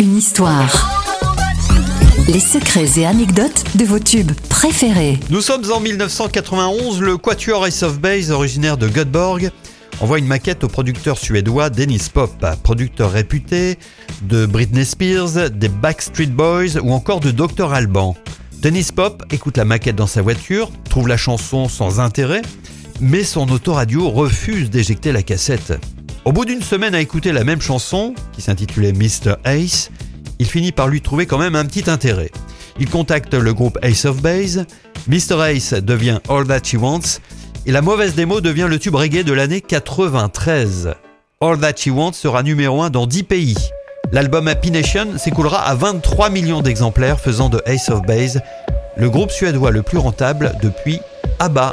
Une histoire. Les secrets et anecdotes de vos tubes préférés. Nous sommes en 1991, le Quatuor Ace of Base, originaire de Göteborg, envoie une maquette au producteur suédois Dennis Pop, producteur réputé de Britney Spears, des Backstreet Boys ou encore de Dr Alban. Dennis Pop écoute la maquette dans sa voiture, trouve la chanson sans intérêt, mais son autoradio refuse d'éjecter la cassette. Au bout d'une semaine à écouter la même chanson, qui s'intitulait Mr. Ace, il finit par lui trouver quand même un petit intérêt. Il contacte le groupe Ace of Base, Mr. Ace devient All That She Wants, et la mauvaise démo devient le tube reggae de l'année 93. All That She Wants sera numéro 1 dans 10 pays. L'album Happy Nation s'écoulera à 23 millions d'exemplaires, faisant de Ace of Base le groupe suédois le plus rentable depuis ABBA.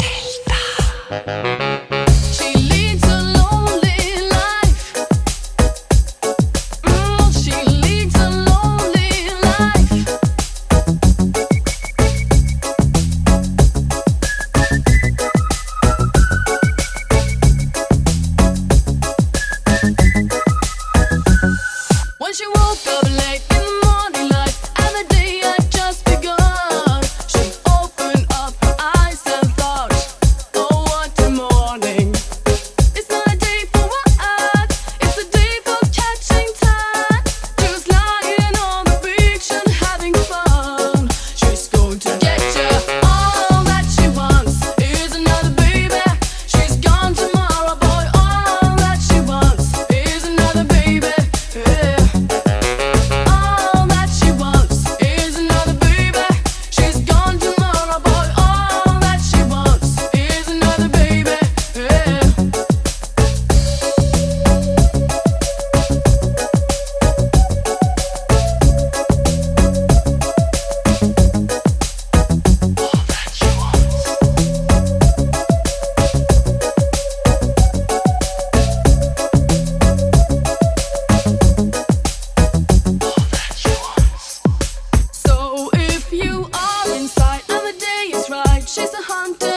She's a hunter.